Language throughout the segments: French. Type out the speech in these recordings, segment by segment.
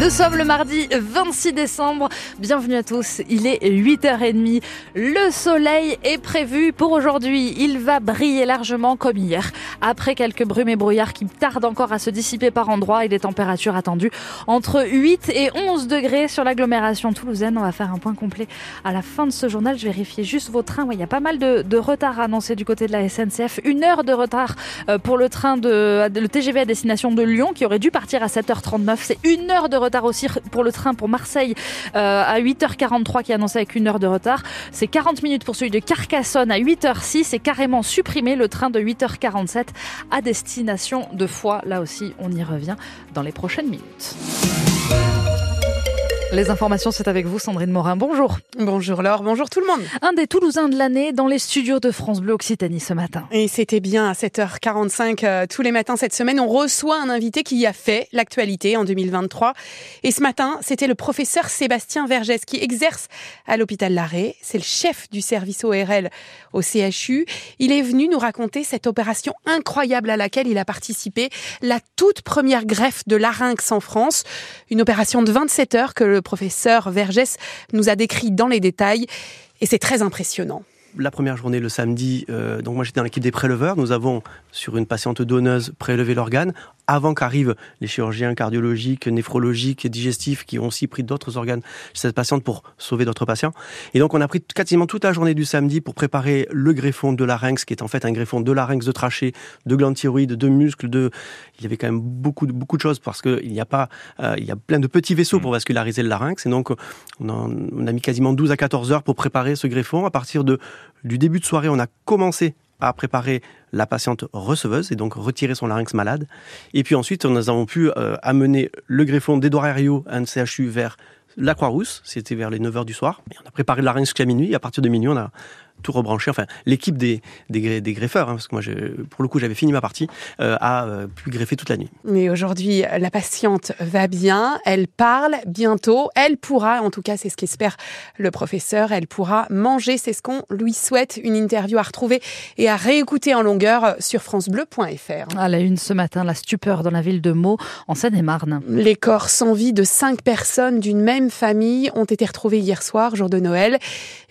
Nous sommes le mardi 26 décembre. Bienvenue à tous. Il est 8h30. Le soleil est prévu pour aujourd'hui. Il va briller largement comme hier. Après quelques brumes et brouillards qui tardent encore à se dissiper par endroits et des températures attendues entre 8 et 11 degrés sur l'agglomération toulousaine. On va faire un point complet à la fin de ce journal. Je vérifie juste vos trains. il y a pas mal de, de retard annoncé du côté de la SNCF. Une heure de retard euh, pour le train de le TGV à destination de Lyon qui aurait dû partir à 7h39. C'est une heure de retard retard aussi pour le train pour Marseille euh, à 8h43 qui est annoncé avec une heure de retard. C'est 40 minutes pour celui de Carcassonne à 8h06 et carrément supprimé le train de 8h47 à destination de Foix. Là aussi, on y revient dans les prochaines minutes. Les informations, c'est avec vous, Sandrine Morin. Bonjour. Bonjour Laure, bonjour tout le monde. Un des Toulousains de l'année dans les studios de France Bleu Occitanie ce matin. Et c'était bien à 7h45 euh, tous les matins cette semaine. On reçoit un invité qui a fait l'actualité en 2023. Et ce matin, c'était le professeur Sébastien Vergès qui exerce à l'hôpital Larré. C'est le chef du service ORL au CHU. Il est venu nous raconter cette opération incroyable à laquelle il a participé, la toute première greffe de larynx en France. Une opération de 27 heures que le le professeur Vergès nous a décrit dans les détails et c'est très impressionnant la première journée le samedi, euh, donc moi j'étais dans l'équipe des préleveurs. Nous avons sur une patiente donneuse prélevé l'organe avant qu'arrivent les chirurgiens cardiologiques, néphrologiques digestifs qui ont aussi pris d'autres organes chez cette patiente pour sauver d'autres patients. Et donc on a pris quasiment toute la journée du samedi pour préparer le greffon de larynx, qui est en fait un greffon de larynx, de trachée, de glande thyroïde, de muscles, de... Il y avait quand même beaucoup de, beaucoup de choses parce qu'il n'y a pas... Euh, il y a plein de petits vaisseaux pour mmh. vasculariser le larynx. Et donc on, on a mis quasiment 12 à 14 heures pour préparer ce greffon. À partir de, du début de soirée, on a commencé à préparer la patiente receveuse et donc retirer son larynx malade. Et puis ensuite, nous avons pu euh, amener le greffon d'Edouard Herriot, un CHU, vers la Croix-Rousse. C'était vers les 9h du soir. Et on a préparé le larynx jusqu'à minuit. Et à partir de minuit, on a tout rebranché. Enfin, l'équipe des, des, des, greffeurs, hein, parce que moi, pour le coup, j'avais fini ma partie, euh, a euh, pu greffer toute la nuit. Mais aujourd'hui, la patiente va bien, elle parle bientôt, elle pourra, en tout cas, c'est ce qu'espère le professeur, elle pourra manger, c'est ce qu'on lui souhaite. Une interview à retrouver et à réécouter en longueur sur francebleu.fr. À la une ce matin, la stupeur dans la ville de Meaux, en Seine-et-Marne. Les corps sans vie de cinq personnes d'une même famille ont été retrouvés hier soir, jour de Noël.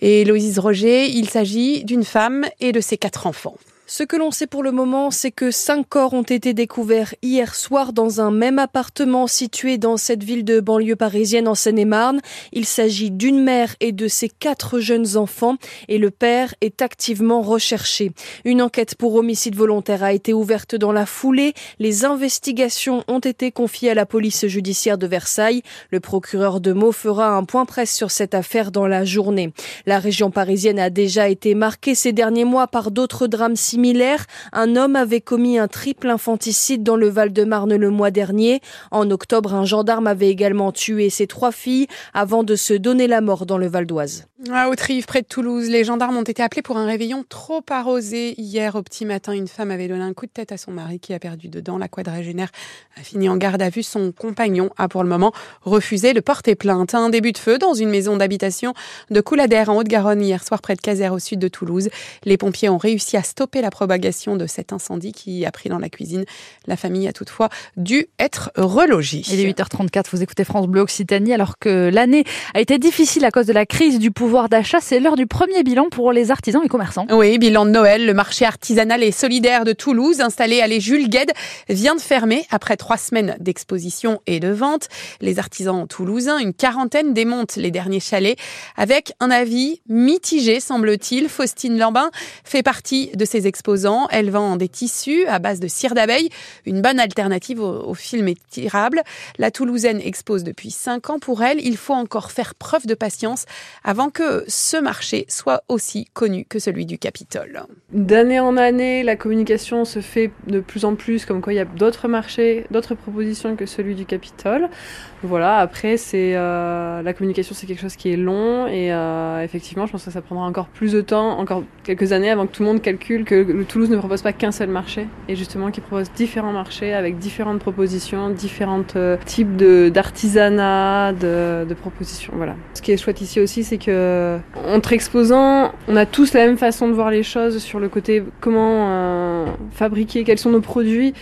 Et Loïse Roger, il s'agit d'une femme et de ses quatre enfants. Ce que l'on sait pour le moment, c'est que cinq corps ont été découverts hier soir dans un même appartement situé dans cette ville de banlieue parisienne en Seine-et-Marne. Il s'agit d'une mère et de ses quatre jeunes enfants et le père est activement recherché. Une enquête pour homicide volontaire a été ouverte dans la foulée. Les investigations ont été confiées à la police judiciaire de Versailles. Le procureur de Meaux fera un point presse sur cette affaire dans la journée. La région parisienne a déjà été marquée ces derniers mois par d'autres drames similaires similaire, un homme avait commis un triple infanticide dans le Val-de-Marne le mois dernier. En octobre, un gendarme avait également tué ses trois filles avant de se donner la mort dans le Val d'Oise. À Autrive, près de Toulouse, les gendarmes ont été appelés pour un réveillon trop arrosé. Hier, au petit matin, une femme avait donné un coup de tête à son mari qui a perdu dedans. La quadragénaire a fini en garde à vue. Son compagnon a pour le moment refusé de porter plainte. Un début de feu dans une maison d'habitation de Couladère en Haute-Garonne hier soir près de Caser au sud de Toulouse. Les pompiers ont réussi à stopper la propagation de cet incendie qui a pris dans la cuisine. La famille a toutefois dû être relogée. Il est 8h34, vous écoutez France Bleu Occitanie alors que l'année a été difficile à cause de la crise du pouvoir pouvoir d'achat, c'est l'heure du premier bilan pour les artisans et commerçants. Oui, bilan de Noël, le marché artisanal et solidaire de Toulouse, installé à les Jules Gued, vient de fermer après trois semaines d'exposition et de vente. Les artisans toulousains, une quarantaine, démontent les derniers chalets avec un avis mitigé, semble-t-il. Faustine Lambin fait partie de ces exposants. Elle vend des tissus à base de cire d'abeille, une bonne alternative au, film étirable. La Toulousaine expose depuis cinq ans. Pour elle, il faut encore faire preuve de patience avant que ce marché soit aussi connu que celui du Capitole. D'année en année, la communication se fait de plus en plus, comme quoi il y a d'autres marchés, d'autres propositions que celui du Capitole. Voilà, après, c'est euh, la communication, c'est quelque chose qui est long et euh, effectivement, je pense que ça prendra encore plus de temps, encore quelques années avant que tout le monde calcule que le Toulouse ne propose pas qu'un seul marché et justement qu'il propose différents marchés avec différentes propositions, différents euh, types d'artisanat, de, propositions. Voilà. Ce qui est chouette ici aussi, c'est que entre exposants, on a tous la même façon de voir les choses sur le côté comment euh, fabriquer, quels sont nos produits.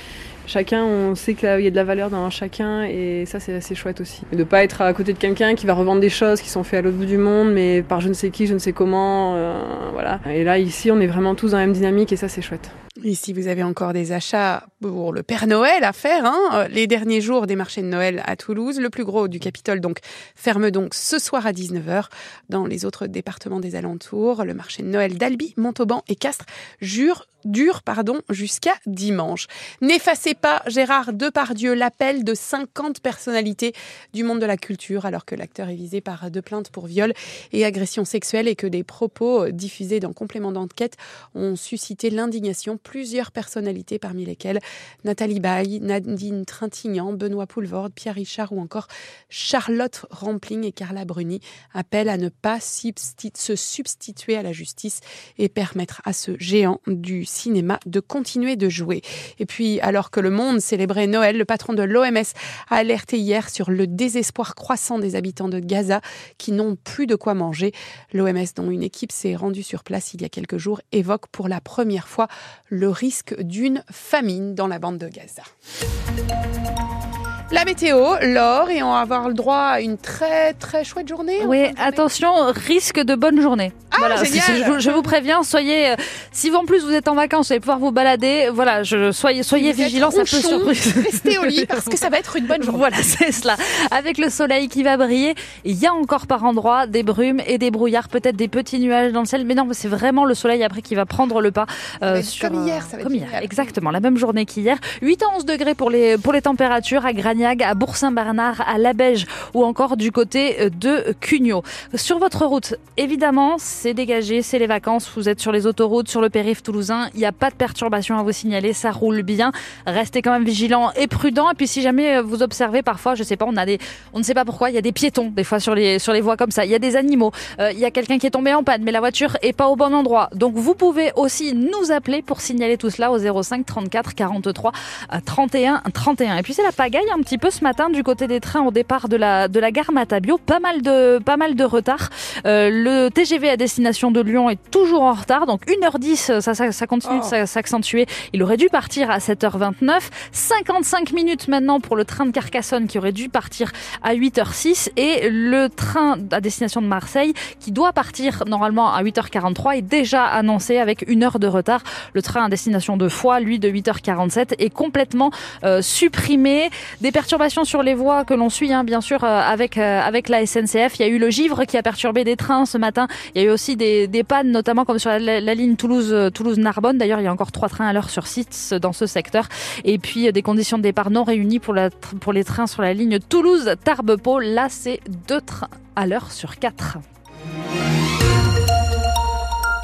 Chacun, on sait qu'il y a de la valeur dans chacun et ça c'est assez chouette aussi. Et de pas être à côté de quelqu'un qui va revendre des choses qui sont faites à l'autre bout du monde mais par je ne sais qui, je ne sais comment, euh, voilà. Et là ici on est vraiment tous dans la même dynamique et ça c'est chouette. Et si vous avez encore des achats pour le Père Noël à faire, hein, euh, les derniers jours des marchés de Noël à Toulouse, le plus gros du Capitole donc ferme donc ce soir à 19h. Dans les autres départements des alentours, le marché de Noël d'Albi, Montauban et Castres jure dure pardon, jusqu'à dimanche. N'effacez pas, Gérard Depardieu, l'appel de 50 personnalités du monde de la culture, alors que l'acteur est visé par deux plaintes pour viol et agression sexuelle et que des propos diffusés dans complément d'enquête ont suscité l'indignation. Plusieurs personnalités, parmi lesquelles Nathalie Baye, Nadine Trintignant, Benoît Poulvorde, Pierre Richard ou encore Charlotte Rampling et Carla Bruni, appellent à ne pas se substituer à la justice et permettre à ce géant du cinéma de continuer de jouer. Et puis, alors que le monde célébrait Noël, le patron de l'OMS a alerté hier sur le désespoir croissant des habitants de Gaza qui n'ont plus de quoi manger. L'OMS, dont une équipe s'est rendue sur place il y a quelques jours, évoque pour la première fois le risque d'une famine dans la bande de Gaza. La météo, l'or, et on va avoir le droit à une très très chouette journée. Oui, attention, risque de bonne journée. Ah, voilà, je, je, vous préviens, soyez. Euh, si en plus vous êtes en vacances, vous allez pouvoir vous balader. Voilà, je, soyez soyez vigilants, ça peut surprendre. Restez au lit parce que ça va être une bonne journée. Voilà, c'est cela. Avec le soleil qui va briller, il y a encore par endroits des brumes et des brouillards, peut-être des petits nuages dans le ciel, mais non, c'est vraiment le soleil après qui va prendre le pas. Euh, sur, comme hier, ça va comme hier, exactement, la même journée qu'hier. 8 à 11 degrés pour les pour les températures à À Bourg-Saint-Bernard, à Labège ou encore du côté de Cugnot. Sur votre route, évidemment, c'est dégagé, c'est les vacances, vous êtes sur les autoroutes, sur le périph' toulousain, il n'y a pas de perturbation à vous signaler, ça roule bien. Restez quand même vigilant et prudent. Et puis si jamais vous observez parfois, je sais pas, on a des, on ne sait pas pourquoi, il y a des piétons des fois sur les sur les voies comme ça. Il y a des animaux, euh, il y a quelqu'un qui est tombé en panne, mais la voiture est pas au bon endroit. Donc vous pouvez aussi nous appeler pour signaler tout cela au 05 34 43 31 31. Et puis c'est la pagaille un petit peu ce matin du côté des trains au départ de la, de la gare Matabio. Pas mal de, pas mal de retard. Euh, le TGV à destination de Lyon est toujours en retard. Donc 1h10, ça, ça, ça continue oh. de s'accentuer. Il aurait dû partir à 7h29. 55 minutes maintenant pour le train de Carcassonne qui aurait dû partir à 8h06. Et le train à destination de Marseille qui doit partir normalement à 8h43 est déjà annoncé avec une heure de retard. Le train à destination de Foix, lui, de 8h47 est complètement euh, supprimé. Des perturbations sur les voies que l'on suit, hein, bien sûr, euh, avec, euh, avec la SNCF. Il y a eu le givre qui a perturbé des trains ce matin. Il y a eu aussi des, des pannes, notamment comme sur la, ligne euh, Toulouse-Narbonne. D'ailleurs, il y a encore trois trains à l'heure sur site dans ce secteur. Et puis, des conditions de départ non réunies pour, la, pour les trains sur la ligne Toulouse-Tarbes-Pau. Là, c'est deux trains à l'heure sur quatre.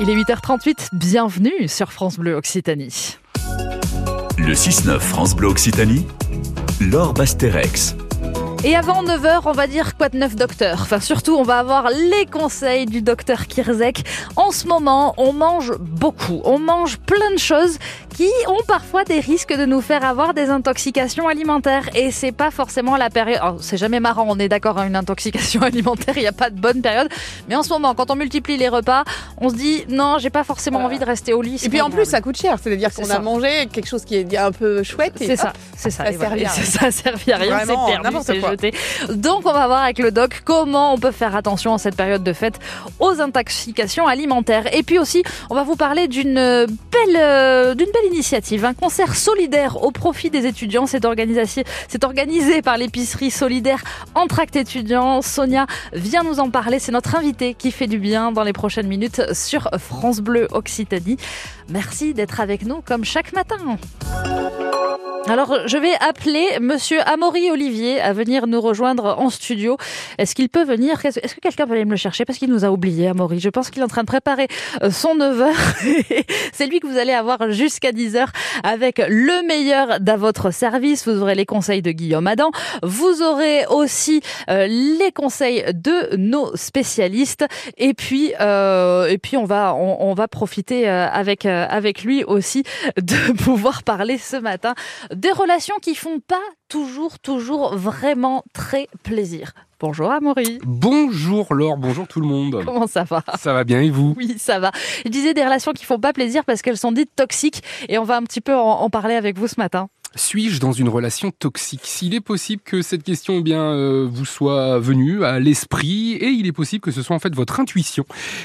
Il est 8h38, bienvenue sur France Bleu Occitanie. Le 6-9 France Bleu Occitanie, Laure. Et avant 9h, on va dire quoi de neuf docteur? Enfin surtout, on va avoir les conseils du docteur Kirzek. En ce moment, on mange beaucoup. On mange plein de choses qui ont parfois des risques de nous faire avoir des intoxications alimentaires. Et c'est pas forcément la période... c'est jamais marrant, on est d'accord, à hein, une intoxication alimentaire, il n'y a pas de bonne période. Mais en ce moment, quand on multiplie les repas, on se dit non, j'ai pas forcément envie de rester au lit. Et puis en plus, ça coûte cher. C'est-à-dire qu'on a mangé quelque chose qui est un peu chouette. C'est ça, c'est ça. Ça sert à rien. c'est n'importe quoi. Donc on va voir avec le doc comment on peut faire attention en cette période de fête aux intoxications alimentaires. Et puis aussi, on va vous parler d'une belle, euh, d'une belle initiative, un concert solidaire au profit des étudiants. C'est organisé, par l'épicerie solidaire Entracte étudiants. Sonia vient nous en parler. C'est notre invité qui fait du bien dans les prochaines minutes sur France Bleu Occitanie. Merci d'être avec nous comme chaque matin. Alors, je vais appeler Monsieur Amaury Olivier à venir nous rejoindre en studio. Est-ce qu'il peut venir? Est-ce que quelqu'un peut aller me le chercher? Parce qu'il nous a oublié, Amaury. Je pense qu'il est en train de préparer euh, son 9h. C'est lui que vous allez avoir jusqu'à 10h avec le meilleur d'à votre service. Vous aurez les conseils de Guillaume Adam. Vous aurez aussi euh, les conseils de nos spécialistes. Et puis, euh, et puis on va, on, va profiter avec, avec lui aussi de pouvoir parler ce matin des relations qui font pas toujours, toujours vraiment très plaisir. Bonjour Amaury. Bonjour Laure, bonjour tout le monde. Comment ça va? Ça va bien et vous? Oui, ça va. Je disais des relations qui font pas plaisir parce qu'elles sont dites toxiques et on va un petit peu en, parler avec vous ce matin. Suis-je dans une relation toxique? S'il est possible que cette question eh bien euh, vous soit venue à l'esprit et il est possible que ce soit en fait votre intuition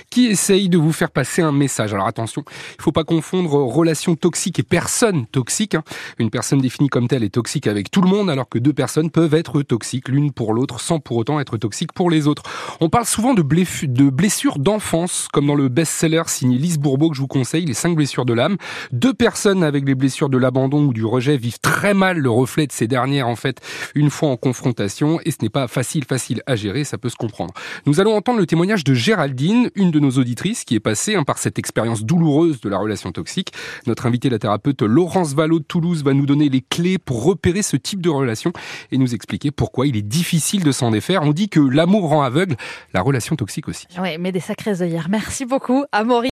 qui essaye de vous faire passer un message. Alors attention, il faut pas confondre relation toxique et personne toxique. Hein. Une personne définie comme telle est toxique avec tout le monde alors que deux personnes peuvent être toxiques l'une pour l'autre sans pour autant être toxiques pour les autres. On parle souvent de, de blessures d'enfance comme dans le best-seller signé Lise Bourbeau que je vous conseille, Les cinq blessures de l'âme. Deux personnes avec les blessures de l'abandon ou du rejet très mal le reflet de ces dernières en fait une fois en confrontation et ce n'est pas facile facile à gérer, ça peut se comprendre. Nous allons entendre le témoignage de Géraldine, une de nos auditrices qui est passée hein, par cette expérience douloureuse de la relation toxique. Notre invitée la thérapeute Laurence Vallot de Toulouse va nous donner les clés pour repérer ce type de relation et nous expliquer pourquoi il est difficile de s'en défaire. On dit que l'amour rend aveugle, la relation toxique aussi. Oui, mais des sacrés œillères. Merci beaucoup, Amaury.